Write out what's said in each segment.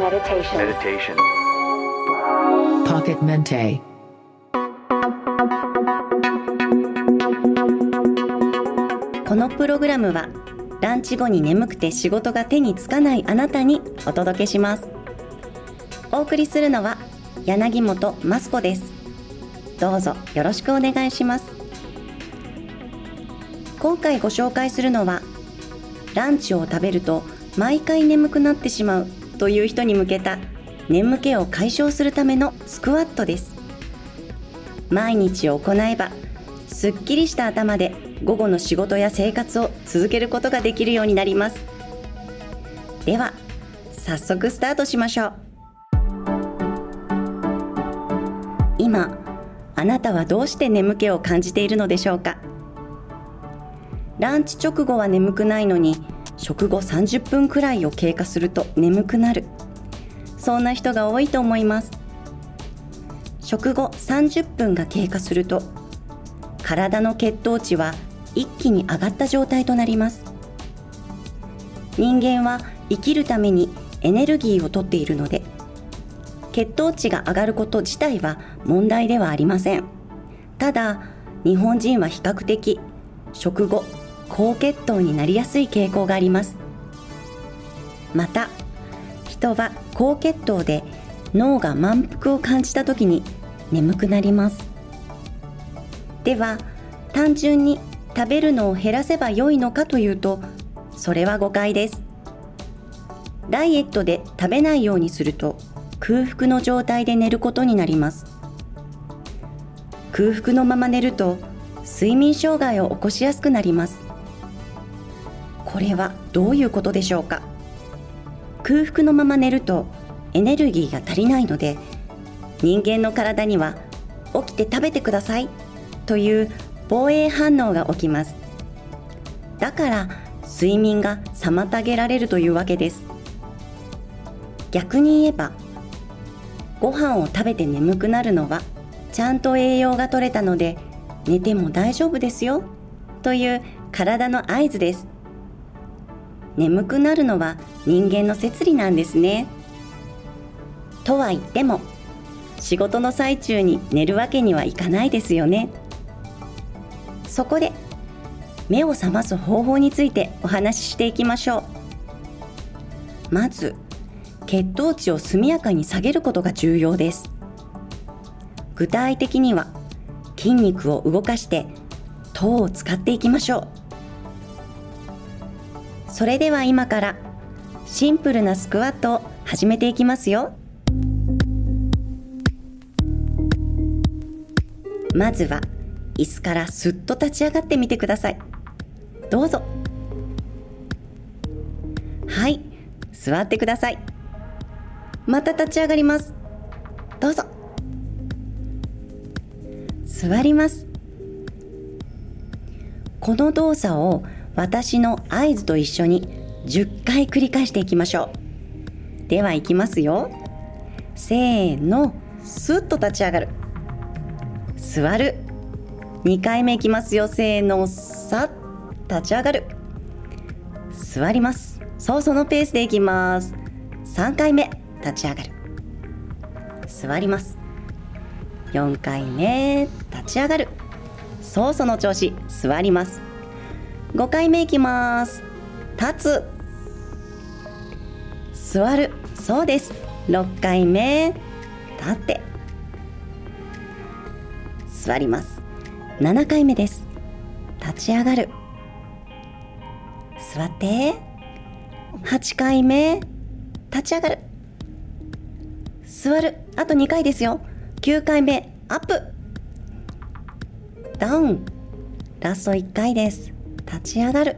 meditation. meditation. Pocket Mente. このプログラムはランチ後に眠くて仕事が手につかないあなたにお届けしますお送りするのは柳本マスコですどうぞよろしくお願いします今回ご紹介するのはランチを食べると毎回眠くなってしまうという人に向けた眠気を解消するためのスクワットです。毎日行えばすっきりした頭で午後の仕事や生活を続けることができるようになります。では早速スタートしましょう。今あなたはどうして眠気を感じているのでしょうか？ランチ直後は眠くないのに食後30分くらいを経過すると眠くなる。そんな人が多いと思います。食後30分が経過すると体の血糖値は一気に上がった状態となります。人間は生きるためにエネルギーをとっているので血糖値が上がること自体は問題ではありません。ただ日本人は比較的食後高血糖になりやすい傾向があります。また人は高血糖で脳が満腹を感じた時に眠くなります。では単純に食べるのを減らせば良いのかというとそれは誤解です。ダイエットで食べないようにすると空腹の状態で寝ることになります。空腹のまま寝ると睡眠障害を起こしやすくなります。これはどういうことでしょうか？空腹のまま寝るとエネルギーが足りないので人間の体には起きて食べてくださいという防衛反応が起きます。だから睡眠が妨げられるというわけです。逆に言えばご飯を食べて眠くなるのはちゃんと栄養が取れたので寝ても大丈夫ですよという体の合図です。眠くなるのは人間の摂理なんですね。とは言っても仕事の最中に寝るわけにはいかないですよね。そこで目を覚ます方法についてお話ししていきましょう。まず血糖値を速やかに下げることが重要です。具体的には筋肉を動かして糖を使っていきましょう。それでは今からシンプルなスクワットを始めていきますよ。まずは椅子からすっと立ち上がってみてください。どうぞ。はい。座ってください。また立ち上がります。どうぞ。座ります。この動作を私の合図と一緒に10回繰り返していきましょう。では行きますよ。せーのスッと立ち上がる。座る。2回目いきますよ。せーのさ立ち上がる。座ります。そうそのペースでいきます。3回目立ち上がる。座ります。4回目立ち上がる。そうその調子。座ります。5回目いきます。立つ。座る。そうです。6回目立って。座ります。7回目です。立ち上がる。座って。8回目立ち上がる。座る。あと2回ですよ。9回目アップ。ダウン。ラスト1回です。立ち上がる。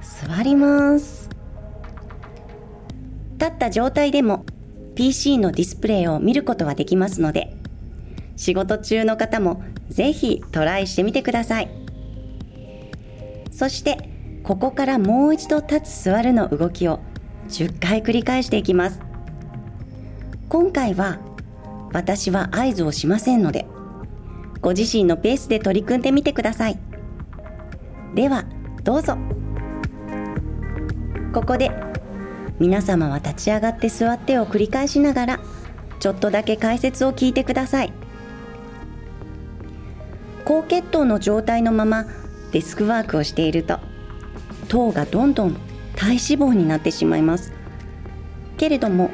座ります。立った状態でも PC のディスプレイを見ることはできますので仕事中の方もぜひトライしてみてください。そしてここからもう一度立つ座るの動きを10回繰り返していきます。今回は私は合図をしませんのでご自身のペースで取り組んでみてください。ではどうぞ。ここで皆様は立ち上がって座ってを繰り返しながらちょっとだけ解説を聞いてください。高血糖の状態のままデスクワークをしていると糖がどんどん体脂肪になってしまいます。けれども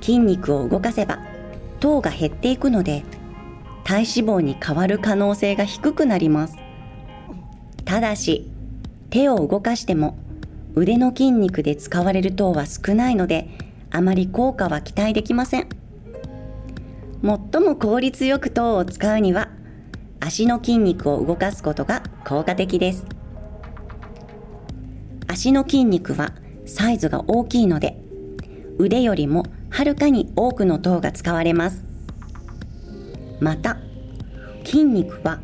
筋肉を動かせば糖が減っていくので体脂肪に変わる可能性が低くなります。ただし手を動かしても腕の筋肉で使われる糖は少ないのであまり効果は期待できません。最も効率よく糖を使うには足の筋肉を動かすことが効果的です。足の筋肉はサイズが大きいので腕よりもはるかに多くの糖が使われます。また筋肉は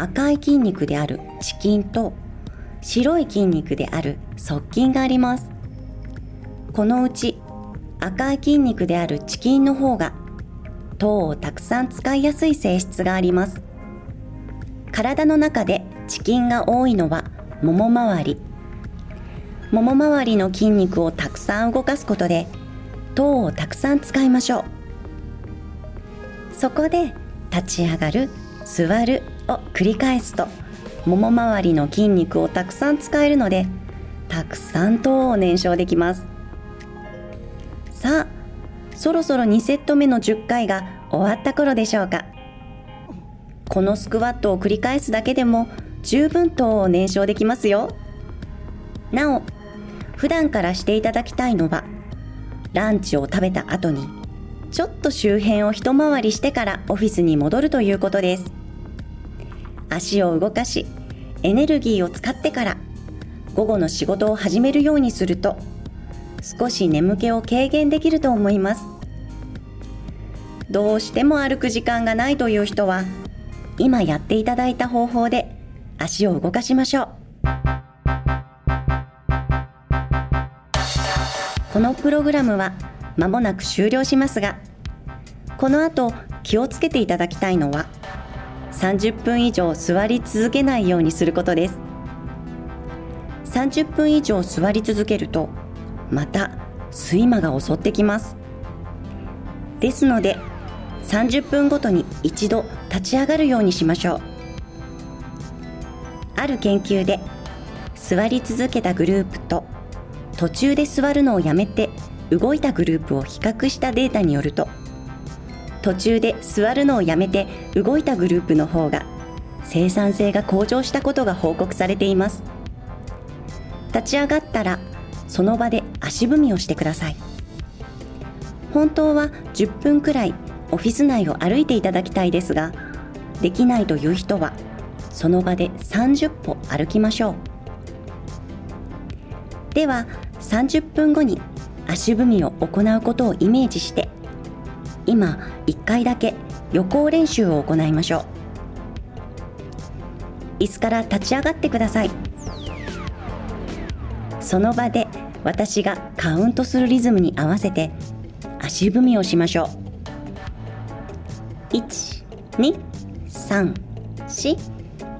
赤い筋肉であるチキンと白い筋肉である側筋があります。このうち赤い筋肉であるチキンの方が糖をたくさん使いやすい性質があります。体の中でチキンが多いのはもも周り。もも周りの筋肉をたくさん動かすことで糖をたくさん使いましょう。そこで立ち上がる座る繰り返すともも周りの筋肉をたくさん使えるのでたくさん糖を燃焼できます。さあそろそろ2セット目の10回が終わった頃でしょうか。このスクワットを繰り返すだけでも十分糖を燃焼できますよ。なお普段からしていただきたいのはランチを食べた後にちょっと周辺を一回りしてからオフィスに戻るということです。足を動かしエネルギーを使ってから午後の仕事を始めるようにすると少し眠気を軽減できると思います。どうしても歩く時間がないという人は今やっていただいた方法で足を動かしましょう。このプログラムは間もなく終了しますがこの後気をつけていただきたいのは30分以上座り続けないようにすることです。30分以上座り続けるとまた睡魔が襲ってきます。ですので30分ごとに一度立ち上がるようにしましょう。ある研究で座り続けたグループと途中で座るのをやめて動いたグループを比較したデータによると途中で座るのをやめて動いたグループの方が生産性が向上したことが報告されています。立ち上がったらその場で足踏みをしてください。本当は10分くらいオフィス内を歩いていただきたいですができないという人はその場で30歩歩きましょう。では30分後に足踏みを行うことをイメージして今1回だけ予行練習を行いましょう。椅子から立ち上がってください。その場で私がカウントするリズムに合わせて足踏みをしましょう。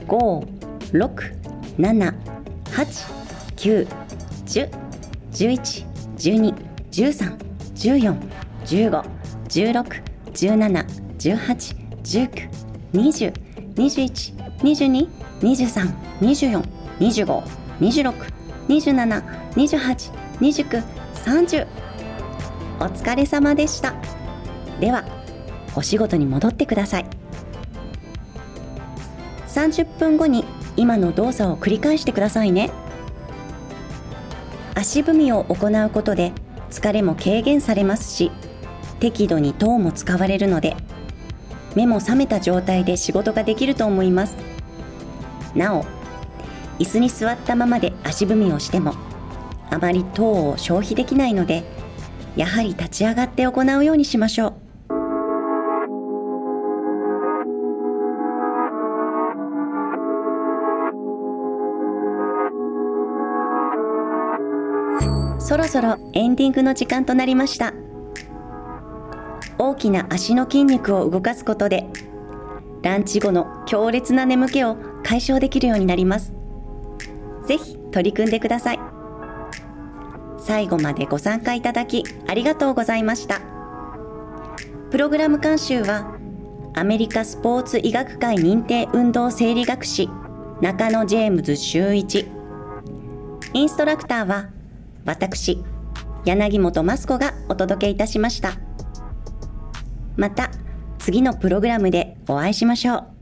123456789101112131415 2 3 4 5 6 7 8 9 10 11 12 13 14 15 16 17 18 19 20 21 22 23 24 25 26 27 28 29 30お疲れ様でしたではお仕事に戻ってください30分後に今の動作を繰り返してくださいね足踏みを行うことで疲れも軽減されますし適度に糖も使われるので目も覚めた状態で仕事ができると思います。なお椅子に座ったままで足踏みをしてもあまり糖を消費できないのでやはり立ち上がって行うようにしましょう。そろそろエンディングの時間となりました。大きな足の筋肉を動かすことでランチ後の強烈な眠気を解消できるようになります。ぜひ取り組んでください。最後までご参加いただきありがとうございました。プログラム監修はアメリカスポーツ医学会認定運動生理学士中野ジェームズ修一。インストラクターは私柳本マスコがお届けいたしました。また次のプログラムでお会いしましょう。